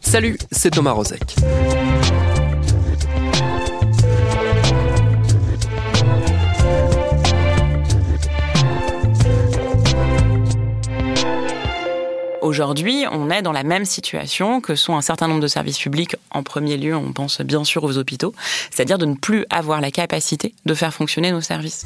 Salut, c'est Thomas Rozek. Aujourd'hui, on est dans la même situation que sont un certain nombre de services publics. En premier lieu, on pense bien sûr aux hôpitaux, c'est-à-dire de ne plus avoir la capacité de faire fonctionner nos services.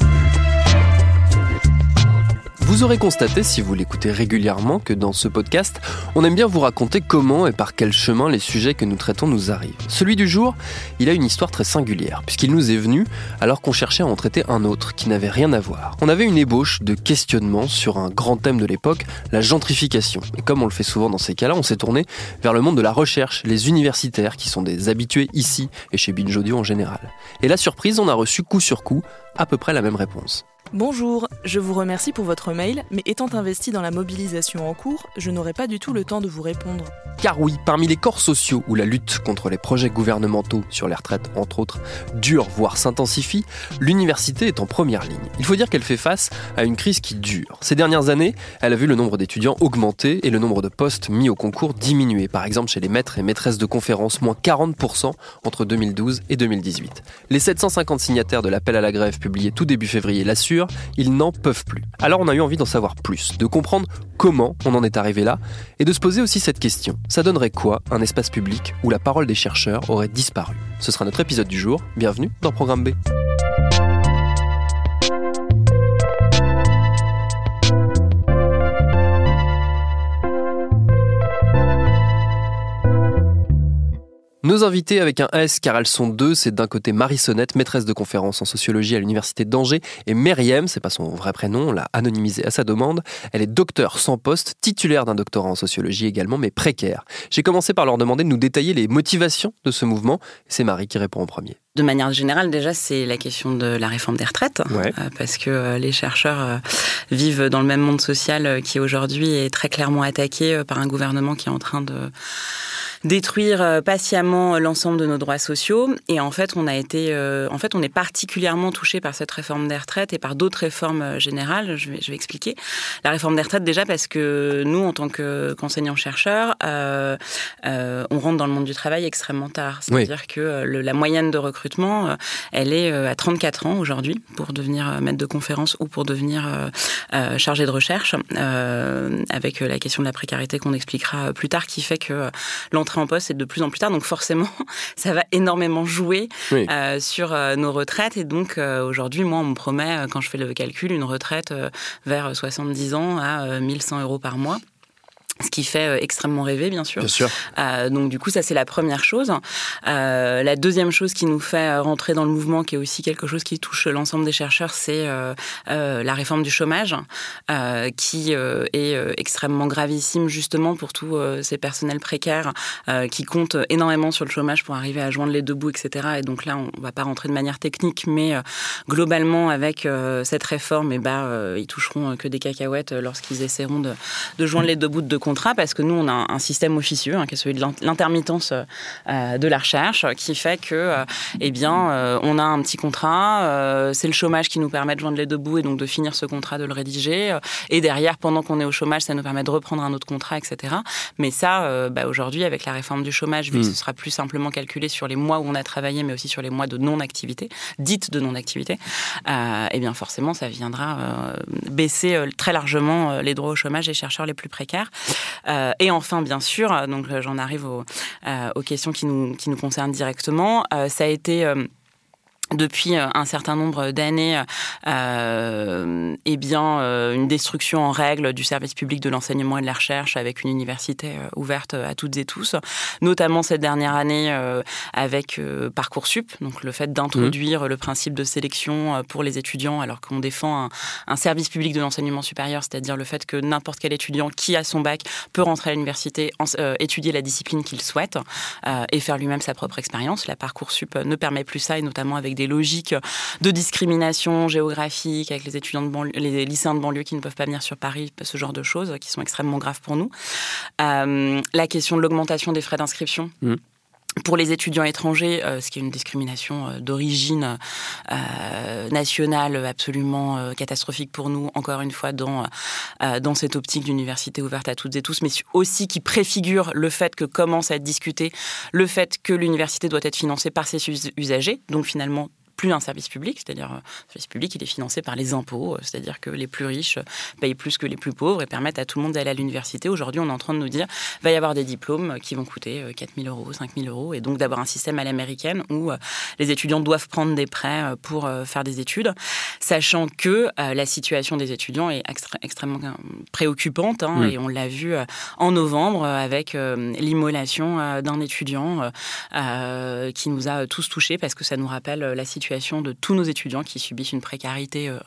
Vous aurez constaté, si vous l'écoutez régulièrement, que dans ce podcast, on aime bien vous raconter comment et par quel chemin les sujets que nous traitons nous arrivent. Celui du jour, il a une histoire très singulière, puisqu'il nous est venu alors qu'on cherchait à en traiter un autre qui n'avait rien à voir. On avait une ébauche de questionnement sur un grand thème de l'époque, la gentrification. Et comme on le fait souvent dans ces cas-là, on s'est tourné vers le monde de la recherche, les universitaires qui sont des habitués ici et chez Binge Audio en général. Et la surprise, on a reçu coup sur coup à peu près la même réponse. Bonjour, je vous remercie pour votre mail, mais étant investi dans la mobilisation en cours, je n'aurai pas du tout le temps de vous répondre. Car oui, parmi les corps sociaux où la lutte contre les projets gouvernementaux sur les retraites, entre autres, dure, voire s'intensifie, l'université est en première ligne. Il faut dire qu'elle fait face à une crise qui dure. Ces dernières années, elle a vu le nombre d'étudiants augmenter et le nombre de postes mis au concours diminuer. Par exemple, chez les maîtres et maîtresses de conférences, moins 40% entre 2012 et 2018. Les 750 signataires de l'appel à la grève publié tout début février l'assurent, ils n'en peuvent plus. Alors on a eu envie d'en savoir plus, de comprendre comment on en est arrivé là, et de se poser aussi cette question. Ça donnerait quoi un espace public où la parole des chercheurs aurait disparu? Ce sera notre épisode du jour. Bienvenue dans Programme B. Nos invités avec un S car elles sont deux, c'est d'un côté Marie Sonnette, maîtresse de conférence en sociologie à l'université d'Angers, et Myriam, c'est pas son vrai prénom, on l'a anonymisé à sa demande. Elle est docteur sans poste, titulaire d'un doctorat en sociologie également, mais précaire. J'ai commencé par leur demander de nous détailler les motivations de ce mouvement. C'est Marie qui répond en premier. De manière générale, déjà, c'est la question de la réforme des retraites, Ouais. euh, parce que euh, les chercheurs euh, vivent dans le même monde social qui aujourd'hui est très clairement attaqué par un gouvernement qui est en train de détruire patiemment l'ensemble de nos droits sociaux. Et en fait, on a été, en fait, on est particulièrement touché par cette réforme des retraites et par d'autres réformes générales. Je vais, je vais expliquer. La réforme des retraites, déjà parce que nous, en tant que- qu'enseignants-chercheurs, euh, euh, on rentre dans le monde du travail extrêmement tard. C'est-à-dire que le- la moyenne de recrutement, euh, elle est euh, à 34 ans aujourd'hui pour devenir euh, maître de conférence ou pour devenir euh, euh, chargé de recherche, avec la question de la précarité qu'on expliquera plus tard, qui fait que l'entrée en poste est de plus en plus tard. Donc forcément, ça va énormément jouer Oui. sur nos retraites. Et donc aujourd'hui, moi, on me promet, quand je fais le calcul, une retraite vers 70 ans à euh, 1100 euros par mois. Ce qui fait euh, extrêmement rêver, bien sûr. Bien sûr. Euh, donc du coup, ça c'est la première chose. Euh, la deuxième chose qui nous fait euh, rentrer dans le mouvement, qui est aussi quelque chose qui touche l'ensemble des chercheurs, c'est euh, euh, la réforme du chômage, euh, qui euh, est extrêmement gravissime justement pour tous euh, ces personnels précaires euh, qui comptent énormément sur le chômage pour arriver à joindre les deux bouts, etc. Et donc là, on va pas rentrer de manière technique, mais euh, globalement, avec euh, cette réforme, eh ben, euh, ils toucheront que des cacahuètes lorsqu'ils essaieront de, de joindre les deux bouts de contrat, parce que nous, on a un, système officieux, hein, qui est celui de l'in- l'intermittence euh, de la recherche, qui fait que, euh, eh bien, euh, on a un petit contrat, euh, c'est le chômage qui nous permet de joindre les deux bouts et donc de finir ce contrat, de le rédiger, euh, et derrière, pendant qu'on est au chômage, ça nous permet de reprendre un autre contrat, etc. Mais ça, euh, bah, aujourd'hui, avec la réforme du chômage, vu que Mm. ce sera plus simplement calculé sur les mois où on a travaillé, mais aussi sur les mois de non-activité, dites de non-activité, euh, eh bien forcément, ça viendra euh, baisser euh, très largement euh, les droits au chômage des chercheurs les plus précaires. Euh, et enfin, bien sûr, euh, donc euh, j'en arrive aux, questions qui nous, qui nous concernent directement, ça a été... depuis euh, un certain nombre d'années, euh, eh bien, euh, une destruction en règle du service public de l'enseignement et de la recherche avec une université euh, ouverte à toutes et tous, notamment cette dernière année avec Parcoursup, donc le fait d'introduire le principe de sélection pour les étudiants alors qu'on défend un, un, service public de l'enseignement supérieur, c'est-à-dire le fait que n'importe quel étudiant qui a son bac peut rentrer à l'université, étudier la discipline qu'il souhaite et faire lui-même sa propre expérience. La Parcoursup ne permet plus ça et notamment avec des logiques de discrimination géographique avec les étudiants de banlieue, les lycéens de banlieue qui ne peuvent pas venir sur Paris, ce genre de choses qui sont extrêmement graves pour nous. Euh, la question de l'augmentation des frais d'inscription. Mmh pour les étudiants étrangers, euh, ce qui est une discrimination euh, d'origine euh, nationale absolument catastrophique pour nous, encore une fois, dans, dans cette optique d'université ouverte à toutes et tous, mais aussi qui préfigure le fait que commence à être discuté le fait que l'université doit être financée par ses usagers, donc finalement plus un service public, c'est-à-dire euh, le service public, il est financé par les impôts, euh, c'est-à-dire que les plus riches payent plus que les plus pauvres et permettent à tout le monde d'aller à l'université. Aujourd'hui, on est en train de nous dire va y avoir des diplômes qui vont coûter 4 000 euros, 5 000 euros, et donc d'avoir un système à l'américaine où euh, les étudiants doivent prendre des prêts pour faire des études, sachant que la situation des étudiants est extrêmement préoccupante, hein, et on l'a vu en novembre avec l'immolation d'un étudiant qui nous a tous touchés parce que ça nous rappelle la situation de tous nos étudiants qui subissent une précarité euh,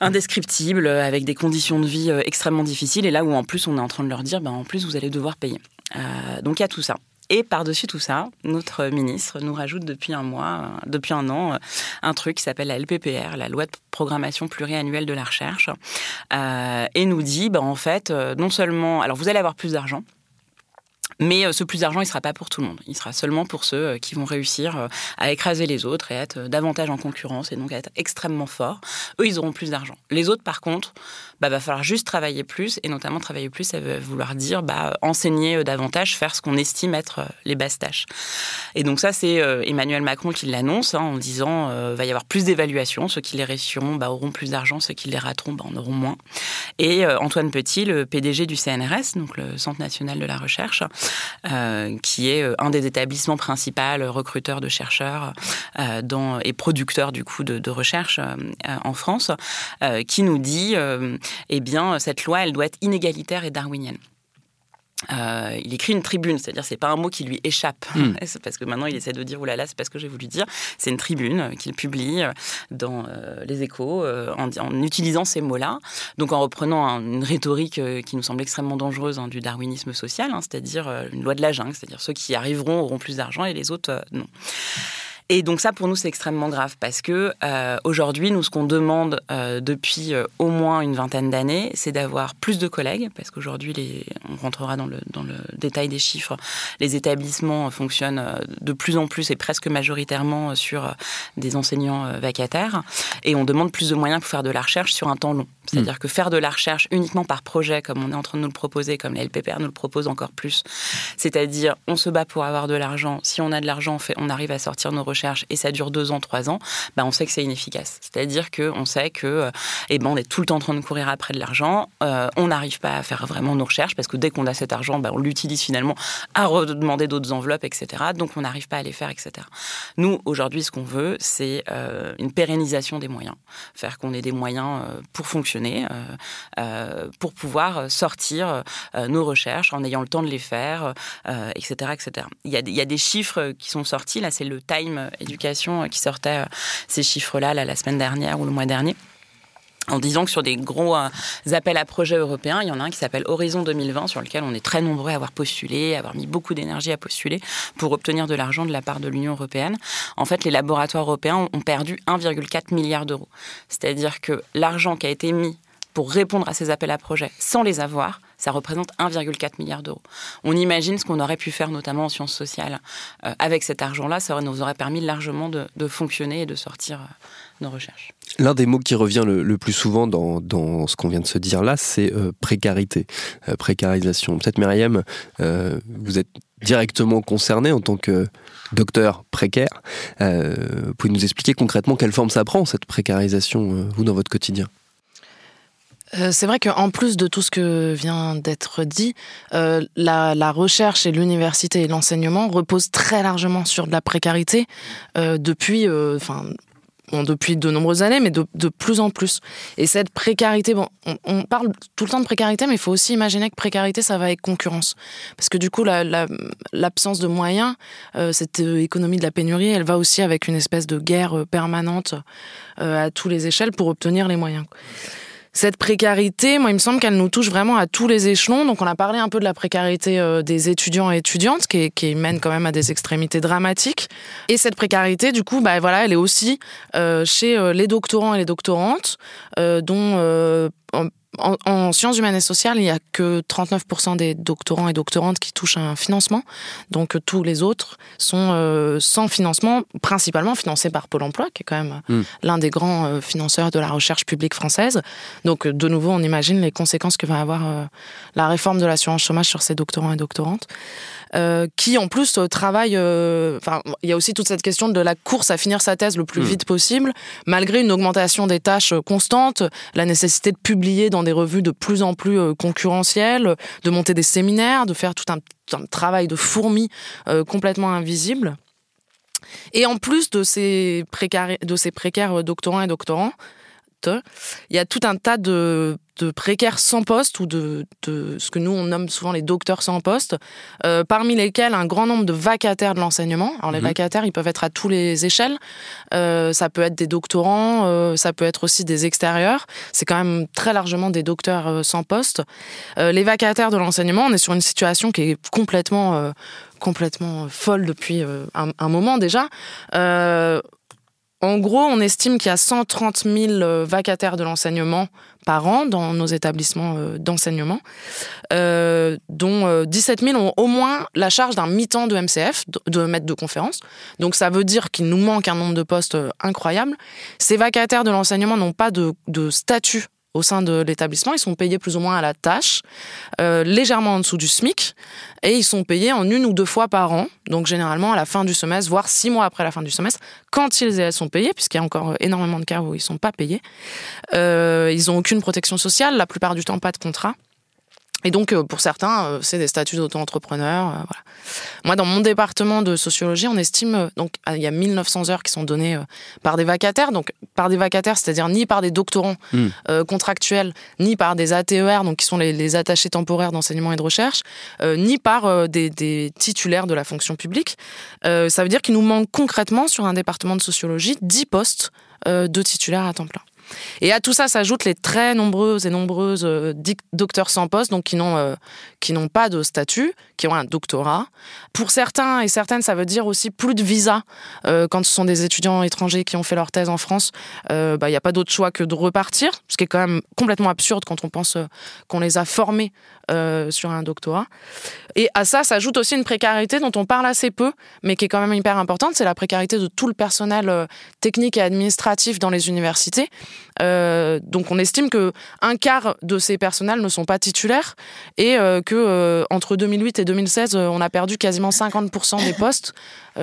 indescriptible, avec des conditions de vie euh, extrêmement difficiles, et là où en plus on est en train de leur dire, ben, en plus vous allez devoir payer. Euh, donc il y a tout ça. Et par-dessus tout ça, notre ministre nous rajoute depuis un mois, depuis un an, un truc qui s'appelle la LPPR, la loi de programmation pluriannuelle de la recherche, et nous dit, ben, en fait, non seulement, alors vous allez avoir plus d'argent, mais euh, ce plus d'argent, il ne sera pas pour tout le monde. Il sera seulement pour ceux euh, qui vont réussir euh, à écraser les autres et être davantage en concurrence et donc être extrêmement forts. Eux, ils auront plus d'argent. Les autres, par contre, bah, va falloir juste travailler plus et notamment travailler plus, ça veut vouloir dire bah, enseigner davantage, faire ce qu'on estime être les basses tâches. Et donc ça, c'est Emmanuel Macron qui l'annonce hein, en disant va y avoir plus d'évaluation. Ceux qui les réussiront bah, auront plus d'argent, ceux qui les rateront bah, en auront moins. Et Antoine Petit, le PDG du CNRS, donc le Centre national de la recherche, euh, qui est euh, un des établissements principaux recruteurs de chercheurs euh, et producteurs du coup de, de recherche en France, qui nous dit, eh bien, cette loi, elle doit être inégalitaire et darwinienne. Euh, il écrit une tribune, c'est-à-dire c'est pas un mot qui lui échappe, mm. parce que maintenant il essaie de dire oulala, là là, c'est pas ce que j'ai voulu dire. C'est une tribune qu'il publie dans euh, les Échos euh, en, en, utilisant ces mots-là, donc en reprenant un, une rhétorique euh, qui nous semble extrêmement dangereuse hein, du darwinisme social, hein, c'est-à-dire une loi de la jungle, c'est-à-dire ceux qui arriveront auront plus d'argent et les autres non. Et donc ça, pour nous, c'est extrêmement grave parce que euh, aujourd'hui, nous, ce qu'on demande euh, depuis euh, au moins une vingtaine d'années, c'est d'avoir plus de collègues parce qu'aujourd'hui, les... on rentrera dans le, dans le détail des chiffres, les établissements fonctionnent euh, de plus en plus et presque majoritairement sur euh, des enseignants euh, vacataires et on demande plus de moyens pour faire de la recherche sur un temps long. C'est-à-dire mmh. que faire de la recherche uniquement par projet, comme on est en train de nous le proposer, comme la LPPR nous le propose encore plus, c'est-à-dire on se bat pour avoir de l'argent, si on a de l'argent, on, fait, on arrive à sortir nos et ça dure deux ans, trois ans, bah on sait que c'est inefficace. C'est-à-dire qu'on sait que eh ben, on est tout le temps en train de courir après de l'argent, euh, on n'arrive pas à faire vraiment nos recherches parce que dès qu'on a cet argent, bah, on l'utilise finalement à redemander d'autres enveloppes, etc. Donc on n'arrive pas à les faire, etc. Nous, aujourd'hui, ce qu'on veut, c'est euh, une pérennisation des moyens, faire qu'on ait des moyens euh, pour fonctionner euh, euh, pour pouvoir sortir euh, nos recherches en ayant le temps de les faire, etc., etc. Il y a des chiffres qui sont sortis. Là, c'est le Time Éducation qui sortait ces chiffres-là là, la semaine dernière ou le mois dernier en disant que sur des gros euh, appels à projets européens, il y en a un qui s'appelle Horizon 2020, sur lequel on est très nombreux à avoir postulé, à avoir mis beaucoup d'énergie à postuler pour obtenir de l'argent de la part de l'Union européenne. En fait, les laboratoires européens ont perdu 1,4 milliard d'euros. C'est-à-dire que l'argent qui a été mis pour répondre à ces appels à projets sans les avoir, ça représente 1,4 milliard d'euros. On imagine ce qu'on aurait pu faire notamment en sciences sociales euh, avec cet argent-là, ça nous aurait permis largement de, fonctionner et de sortir euh, nos recherches. L'un des mots qui revient le, plus souvent dans, ce qu'on vient de se dire là, c'est euh, précarité, précarisation. Peut-être Myriam, vous êtes directement concerné en tant que docteur précaire. Vous pouvez nous expliquer concrètement quelle forme ça prend, cette précarisation, vous, dans votre quotidien? C'est vrai qu'en plus de tout ce que vient d'être dit, la, recherche et l'université et l'enseignement reposent très largement sur de la précarité depuis, enfin depuis de nombreuses années, mais de, plus en plus. Et cette précarité, bon, on, parle tout le temps de précarité, mais il faut aussi imaginer que précarité, ça va avec concurrence. Parce que du coup, l'absence de moyens, euh, cette euh, économie de la pénurie, elle va aussi avec une espèce de guerre euh, permanente à tous les échelles pour obtenir les moyens cette précarité, moi, il me semble qu'elle nous touche vraiment à tous les échelons. Donc, on a parlé un peu de la précarité euh, des étudiants et étudiantes, qui, qui, mène quand même à des extrémités dramatiques. Et cette précarité, du coup, bah, voilà, elle est aussi euh, chez euh, les doctorants et les doctorantes, dont en, sciences humaines et sociales, il n'y a que 39% des doctorants et doctorantes qui touchent un financement. Donc tous les autres sont euh, sans financement, principalement financés par Pôle Emploi, qui est quand même hmm. l'un des grands euh, financeurs de la recherche publique française. Donc de nouveau, on imagine les conséquences que va avoir euh, la réforme de l'assurance chômage sur ces doctorants et doctorantes. Euh, qui en plus euh, travaille. Euh, enfin, il y a aussi toute cette question de la course à finir sa thèse le plus hmm. vite possible, malgré une augmentation des tâches constantes, la nécessité de publier dans des revues de plus en plus concurrentielles, de monter des séminaires, de faire tout un, travail de fourmi complètement invisible. Et en plus de de ces précaires doctorants et doctorants, il y a tout un tas de, précaires sans poste ou de, ce que nous on nomme souvent les docteurs sans poste, euh, parmi lesquels un grand nombre de vacataires de l'enseignement. Alors les mhm. vacataires, ils peuvent être à tous les échelles. Euh, ça peut être des doctorants, euh, ça peut être aussi des extérieurs. C'est quand même très largement des docteurs sans poste. les vacataires de l'enseignement, on est sur une situation qui est complètement complètement folle depuis un, un, moment déjà. En gros, on estime qu'il y a 130 000 euh, vacataires de l'enseignement par an dans nos établissements euh, d'enseignement, euh, dont 17 000 ont au moins la charge d'un mi-temps de MCF, de maître de conférence. Donc ça veut dire qu'il nous manque un nombre de postes incroyable. Ces vacataires de l'enseignement n'ont pas de, de statut au sein de l'établissement. Ils sont payés plus ou moins à la tâche, euh, légèrement en dessous du SMIC, et ils sont payés en une ou deux fois par an, donc généralement à la fin du semestre, voire six mois après la fin du semestre, quand ils et elles sont payés, puisqu'il y a encore énormément de cas où ils ne sont pas payés. Euh, ils n'ont aucune protection sociale, la plupart du temps pas de contrat. Et donc, euh, pour certains, euh, c'est des statuts d'auto-entrepreneur. Euh, voilà. Moi, dans mon département de sociologie, on estime, donc, il y a 1900 heures qui sont données par des vacataires. Donc, par des vacataires, c'est-à-dire ni par des doctorants hmm. contractuels, ni par des ATER, donc qui sont les, attachés temporaires d'enseignement et de recherche, ni par des, des, titulaires de la fonction publique. ça veut dire qu'il nous manque concrètement, sur un département de sociologie, 10 postes de titulaires à temps plein. Et à tout ça s'ajoutent les très nombreuses et nombreuses euh, docteurs sans poste, donc qui n'ont euh, qui n'ont pas de statut, qui ont un doctorat. Pour certains et certaines, ça veut dire aussi plus de visa euh, quand ce sont des étudiants étrangers qui ont fait leur thèse en France. Il n'y a pas d'autre choix que de repartir, ce qui est quand même complètement absurde quand on pense qu'on les a formés sur un doctorat. Et à ça s'ajoute aussi une précarité dont on parle assez peu, mais qui est quand même hyper importante, c'est la précarité de tout le personnel technique et administratif dans les universités. Euh, donc on estime que un quart de ces personnels ne sont pas titulaires et euh, que euh, entre 2008 et 2016 on a perdu quasiment 50% des postes.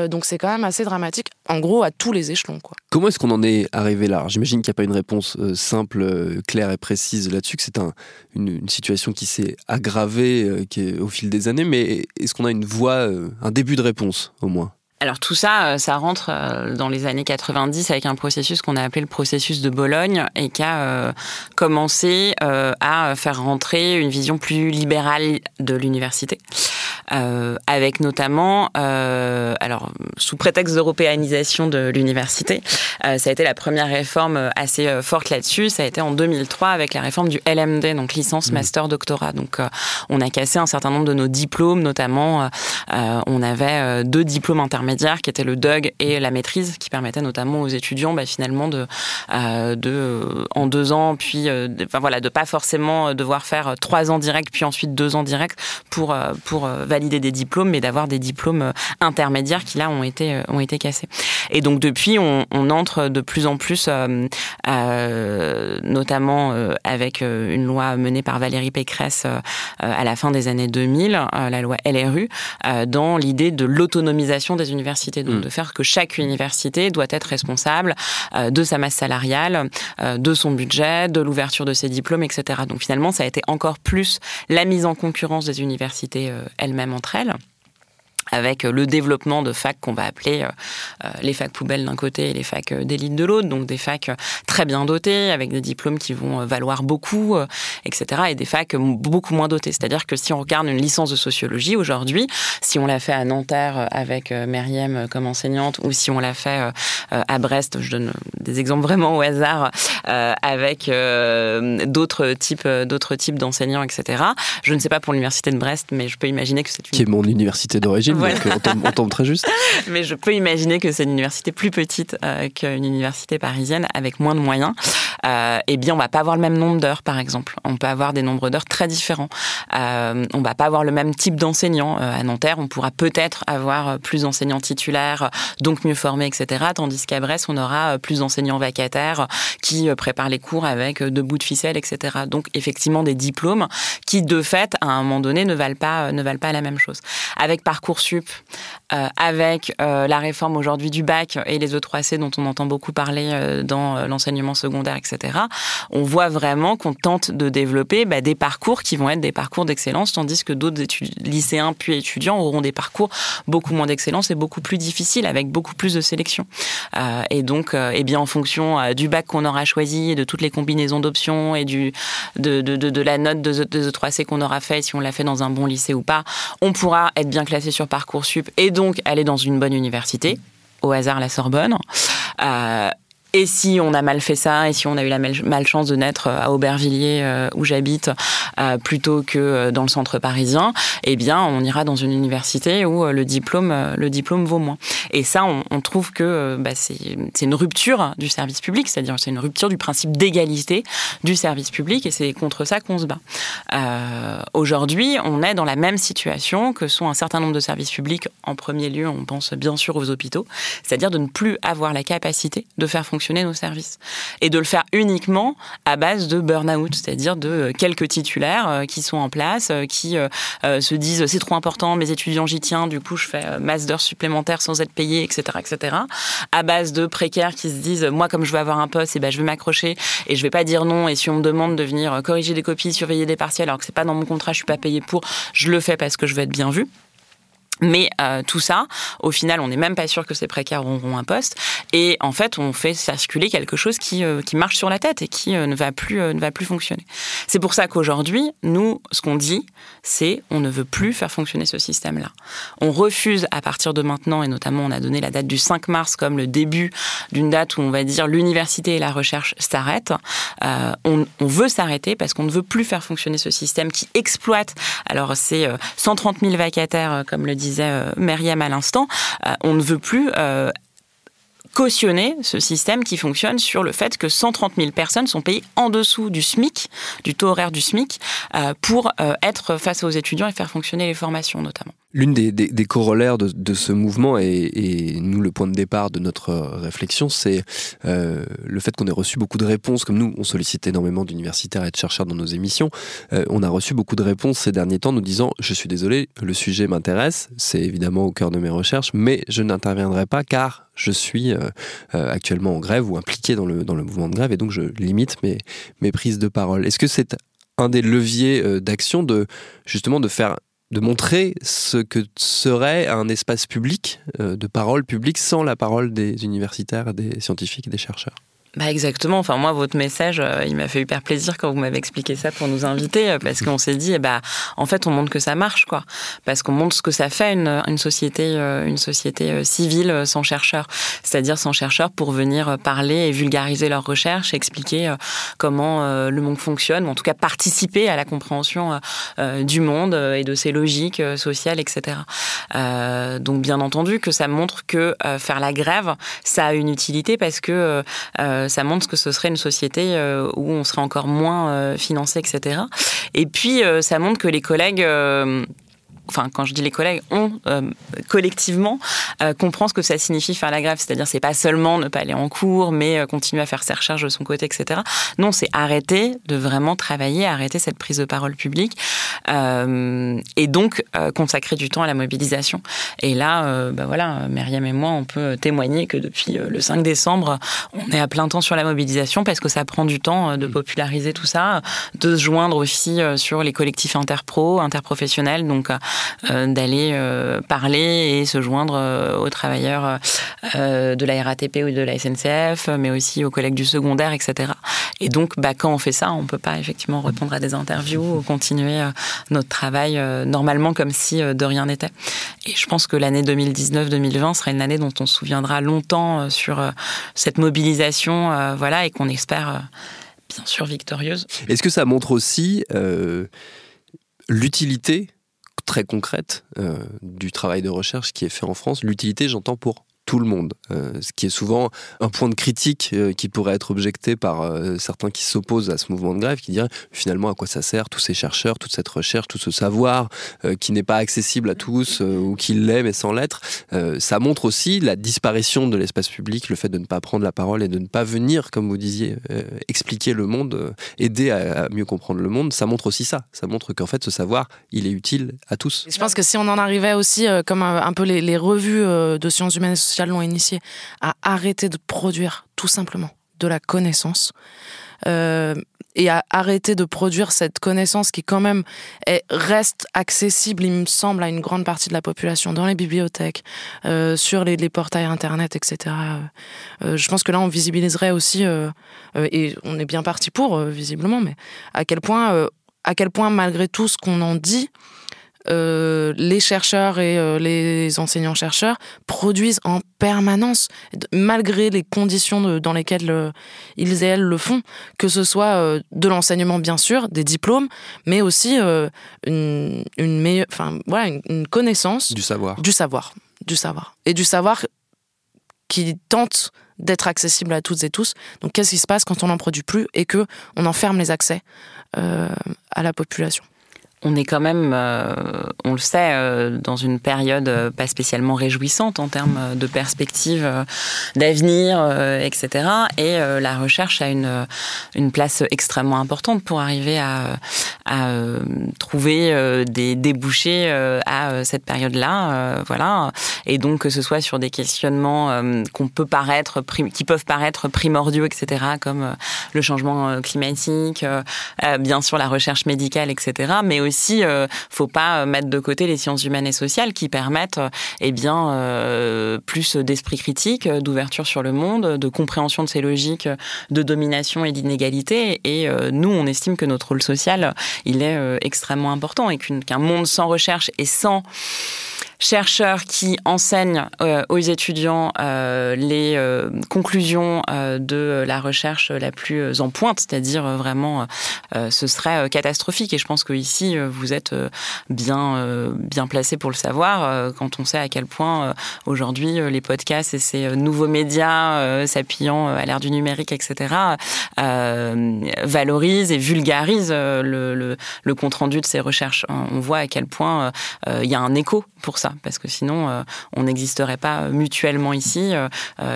donc c'est quand même assez dramatique. En gros à tous les échelons. Quoi. Comment est-ce qu'on en est arrivé là? J'imagine qu'il n'y a pas une réponse simple, claire et précise là-dessus. Que c'est une, situation qui s'est aggravée qui au fil des années. Mais est-ce qu'on a une voie, un début de réponse au moins? Alors tout ça, euh, ça rentre euh, dans les années 90 avec un processus qu'on a appelé le processus de Bologne et qui a euh, commencé à faire rentrer une vision plus libérale de l'université. Euh, avec notamment, euh, alors sous prétexte d'européanisation de l'université, ça a été la première réforme assez forte là-dessus. Ça a été en 2003 avec la réforme du LMD, donc licence, mmh. master, doctorat. Donc on a cassé un certain nombre de nos diplômes, notamment on avait deux diplômes intermédiaires qui étaient le DUG et la maîtrise, qui permettaient notamment aux étudiants bah, finalement de, de en deux ans, puis de, enfin, voilà, de pas forcément devoir faire trois ans direct puis ensuite deux ans direct pour pour valider des diplômes, mais d'avoir des diplômes intermédiaires qui là ont été ont été cassés. Et donc depuis, on, on entre de plus en plus, notamment avec une loi menée par Valérie Pécresse à la fin des années 2000, la loi LRU, dans l'idée de l'autonomisation des universités, donc mm. de faire que chaque université doit être responsable de sa masse salariale, de son budget, de l'ouverture de ses diplômes, etc. Donc finalement, ça a été encore plus la mise en concurrence des universités euh, elles-mêmes entre elles avec euh, le développement de facs qu'on va appeler euh, euh, les facs poubelles d'un côté et les facs d'élite de l'autre, donc des facs très bien dotés, avec des diplômes qui vont valoir beaucoup, etc., et des facs beaucoup moins dotés. C'est-à-dire que si on regarde une licence de sociologie aujourd'hui, si on l'a fait à Nanterre avec Meriem comme enseignante, ou si on l'a fait à Brest, je donne des exemples vraiment au hasard, avec d'autres types, d'autres types d'enseignants, etc. Je ne sais pas pour l'université de Brest, mais je peux imaginer que c'est une... Qui est mon université d'origine on, tombe, très juste. Mais je peux imaginer que c'est une université plus petite euh, qu'une université parisienne avec moins de moyens. Euh, eh bien, on va pas avoir le même nombre d'heures, par exemple. On peut avoir des nombres d'heures très différents. Euh, on va pas avoir le même type d'enseignants. Euh, à Nanterre, on pourra peut-être avoir plus d'enseignants titulaires, donc mieux formés, etc. Tandis qu'à Brest, on aura plus d'enseignants vacataires qui préparent les cours avec deux bouts de ficelle, etc. Donc, effectivement, des diplômes qui, de fait, à un moment donné, ne valent pas, ne valent pas la même chose. Avec Parcoursup, euh, avec euh, la réforme aujourd'hui du bac et les E3C dont on entend beaucoup parler euh, dans l'enseignement secondaire, etc., on voit vraiment qu'on tente de développer bah, des parcours qui vont être des parcours d'excellence, tandis que d'autres lycéens puis étudiants auront des parcours beaucoup moins d'excellence et beaucoup plus difficiles, avec beaucoup plus de sélection. et donc, eh bien, en fonction du bac qu'on aura choisi, de toutes les combinaisons d'options et du, de, la note de, de E3C qu'on aura fait, si on l'a fait dans un bon lycée ou pas, on pourra être bien classé sur Parcoursup et donc aller dans une bonne université, au hasard la Sorbonne. Euh, et si on a mal fait ça, et si on a eu la malchance de naître euh, à Aubervilliers euh, où j'habite euh, plutôt que dans le centre parisien, eh bien on ira dans une université où le diplôme le diplôme vaut moins. Et ça, on, trouve que bah, c'est une rupture du service public, c'est-à-dire c'est une rupture du principe d'égalité du service public, et c'est contre ça qu'on se bat. Aujourd'hui, on est dans la même situation que sont un certain nombre de services publics. En premier lieu, on pense bien sûr aux hôpitaux, c'est-à-dire de ne plus avoir la capacité de faire fonctionner nos services. Et de le faire uniquement à base de burn-out, c'est-à-dire de euh, quelques titulaires euh, qui sont en place, euh, qui se disent c'est trop important, mes étudiants j'y tiens, du coup je fais masse d'heures supplémentaires sans être payé, etc., etc. À base de précaires qui se disent moi comme je veux avoir un poste, et eh ben, je vais m'accrocher et je vais pas dire non. Et si on me demande de venir corriger des copies, surveiller des partiels, alors que c'est pas dans mon contrat, je suis pas payé pour, je le fais parce que je veux être bien vu. Mais euh, tout ça, au final, on n'est même pas sûr que ces précaires auront un poste. Et en fait, on fait circuler quelque chose qui, euh, qui marche sur la tête et qui euh, ne, va plus, ne va plus fonctionner. C'est pour ça qu'aujourd'hui, nous, ce qu'on dit, c'est on ne veut plus faire fonctionner ce système-là. On refuse à partir de maintenant, et notamment on a donné la date du 5 mars comme le début d'une date où on va dire l'université et la recherche s'arrêtent. On, on, veut s'arrêter parce qu'on ne veut plus faire fonctionner ce système qui exploite. Alors c'est 130 000 vacataires, comme le dit disait euh, Myriam à l'instant, euh, on ne veut plus euh, cautionner ce système qui fonctionne sur le fait que 130 000 personnes sont payées en dessous du SMIC, du taux horaire du SMIC, pour être face aux étudiants et faire fonctionner les formations notamment. L'une des, corollaires de, ce mouvement et, nous le point de départ de notre réflexion, c'est euh, le fait qu'on ait reçu beaucoup de réponses. Comme nous, on sollicite énormément d'universitaires et de chercheurs dans nos émissions. Euh, on a reçu beaucoup de réponses ces derniers temps nous disant Je suis désolé, le sujet m'intéresse, c'est évidemment au cœur de mes recherches, mais je n'interviendrai pas car je suis euh, actuellement en grève ou impliqué dans le, dans le mouvement de grève et donc je limite mes, mes prises de parole. Est-ce que c'est un des leviers d'action de justement de faire de montrer ce que serait un espace public, euh, de parole publique, sans la parole des universitaires, des scientifiques et des chercheurs. Bah exactement. Enfin moi votre message, euh, il m'a fait hyper plaisir quand vous m'avez expliqué ça pour nous inviter euh, parce qu'on s'est dit eh bah en fait on montre que ça marche quoi. Parce qu'on montre ce que ça fait une, une société euh, une société civile sans chercheurs, c'est-à-dire sans chercheurs pour venir parler et vulgariser leurs recherches, expliquer comment le monde fonctionne, ou en tout cas participer à la compréhension du monde et de ses logiques sociales, etc. donc bien entendu que ça montre que faire la grève, ça a une utilité parce que ça montre que ce serait une société euh, où on serait encore moins euh, financé, etc. Et puis, ça montre que les collègues enfin quand je dis les collègues, on collectivement comprend ce que ça signifie faire la grève. C'est-à-dire c'est pas seulement ne pas aller en cours, mais continuer à faire ses recherches de son côté, etc. Non, c'est arrêter de vraiment travailler, arrêter cette prise de parole publique et donc consacrer du temps à la mobilisation. Et là, bah voilà, Myriam et moi, on peut témoigner que depuis le 5 décembre, on est à plein temps sur la mobilisation parce que ça prend du temps de populariser tout ça, de se joindre aussi sur les collectifs interpro, interprofessionnels, donc d'aller parler et se joindre aux travailleurs de la RATP ou de la SNCF, mais aussi aux collègues du secondaire, etc. Et donc, bah, quand on fait ça, on peut pas effectivement répondre à des interviews ou continuer notre travail normalement comme si de rien n'était. Et je pense que l'année 2019-2020 sera une année dont on se souviendra longtemps sur cette mobilisation, voilà, et qu'on espère bien sûr victorieuse. Est-ce que ça montre aussi euh, l'utilité très concrète euh, du travail de recherche qui est fait en France. L'utilité, j'entends, pour tout le monde, euh, ce qui est souvent un point de critique euh, qui pourrait être objecté par euh, certains qui s'opposent à ce mouvement de grève, qui diraient finalement à quoi ça sert tous ces chercheurs, toute cette recherche, tout ce savoir qui n'est pas accessible à tous ou qui l'est mais sans l'être. ça montre aussi la disparition de l'espace public, le fait de ne pas prendre la parole et de ne pas venir, comme vous disiez, expliquer le monde, aider à, mieux comprendre le monde. Ça montre aussi ça. Ça montre qu'en fait ce savoir, il est utile à tous. Je pense que si on en arrivait aussi, comme un, peu les, les revues de sciences humaines sociales l'ont initié à arrêter de produire tout simplement de la connaissance euh, et à arrêter de produire cette connaissance qui quand même est, reste accessible, il me semble, à une grande partie de la population dans les bibliothèques, euh, sur les, portails internet, etc. Euh, je pense que là, on visibiliserait aussi, et on est bien parti pour, visiblement, mais à quel point, à quel point malgré tout ce qu'on en dit, euh, les chercheurs et euh, les enseignants-chercheurs produisent en permanence, malgré les conditions de, dans lesquelles euh, ils et elles le font, que ce soit de l'enseignement bien sûr, des diplômes, mais aussi une, une meilleure, enfin voilà, une, une, connaissance du savoir, du savoir, du savoir, et du savoir qui tente d'être accessible à toutes et tous. Donc qu'est-ce qui se passe quand on n'en produit plus et que on enferme les accès à la population? On est quand même, euh, on le sait, euh, dans une période euh, pas spécialement réjouissante en termes de perspectives euh, d'avenir, euh, etc. Et euh, la recherche a une, une place extrêmement importante pour arriver à, à trouver des débouchés à cette période-là. voilà. Et donc, que ce soit sur des questionnements qu'on peut paraître, qui peuvent paraître primordiaux, etc., comme le changement climatique, bien sûr la recherche médicale, etc., mais euh, faut pas mettre de côté les sciences humaines et sociales qui permettent, eh bien, euh, plus d'esprit critique, d'ouverture sur le monde, de compréhension de ces logiques de domination et d'inégalité. Et euh, nous, on estime que notre rôle social, il est euh, extrêmement important et qu'un monde sans recherche et sans chercheurs qui enseignent euh, aux étudiants euh, les euh, conclusions euh, de la recherche la plus en pointe, c'est-à-dire vraiment, euh, ce serait catastrophique. Et je pense que ici, vous êtes bien bien placé pour le savoir quand on sait à quel point aujourd'hui les podcasts et ces nouveaux médias s'appuyant à l'ère du numérique, etc., valorisent et vulgarisent le, le, le compte rendu de ces recherches. On voit à quel point il y a un écho pour ça parce que sinon euh, on n'existerait pas mutuellement ici euh,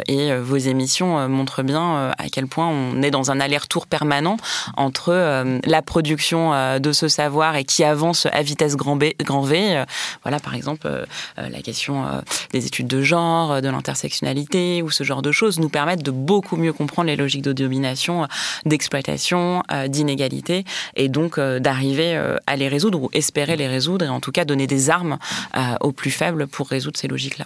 et euh, vos émissions montrent bien à quel point on est dans un aller-retour permanent entre la production de ce savoir et qui avance à vitesse grand, grand V. Voilà par exemple la question des études de genre, de l'intersectionnalité ou ce genre de choses nous permettent de beaucoup mieux comprendre les logiques de domination, d'exploitation, d'inégalité et donc d'arriver à les résoudre ou espérer les résoudre et en tout cas donner des armes aux plus faibles pour résoudre ces logiques-là.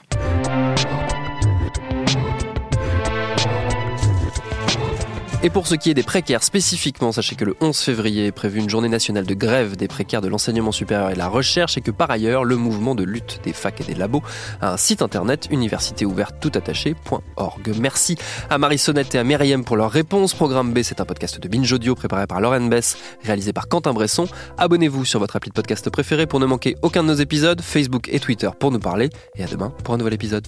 Et pour ce qui est des précaires spécifiquement, sachez que le 11 février est prévu une journée nationale de grève des précaires de l'enseignement supérieur et de la recherche et que par ailleurs, le mouvement de lutte des facs et des labos a un site internet universitéouverte.org. Merci à Marie Sonnette et à Myriam pour leur réponse. Programme B, c'est un podcast de Binge Audio préparé par Lauren Bess, réalisé par Quentin Bresson. Abonnez-vous sur votre appli de podcast préféré pour ne manquer aucun de nos épisodes, Facebook et Twitter pour nous parler. Et à demain pour un nouvel épisode.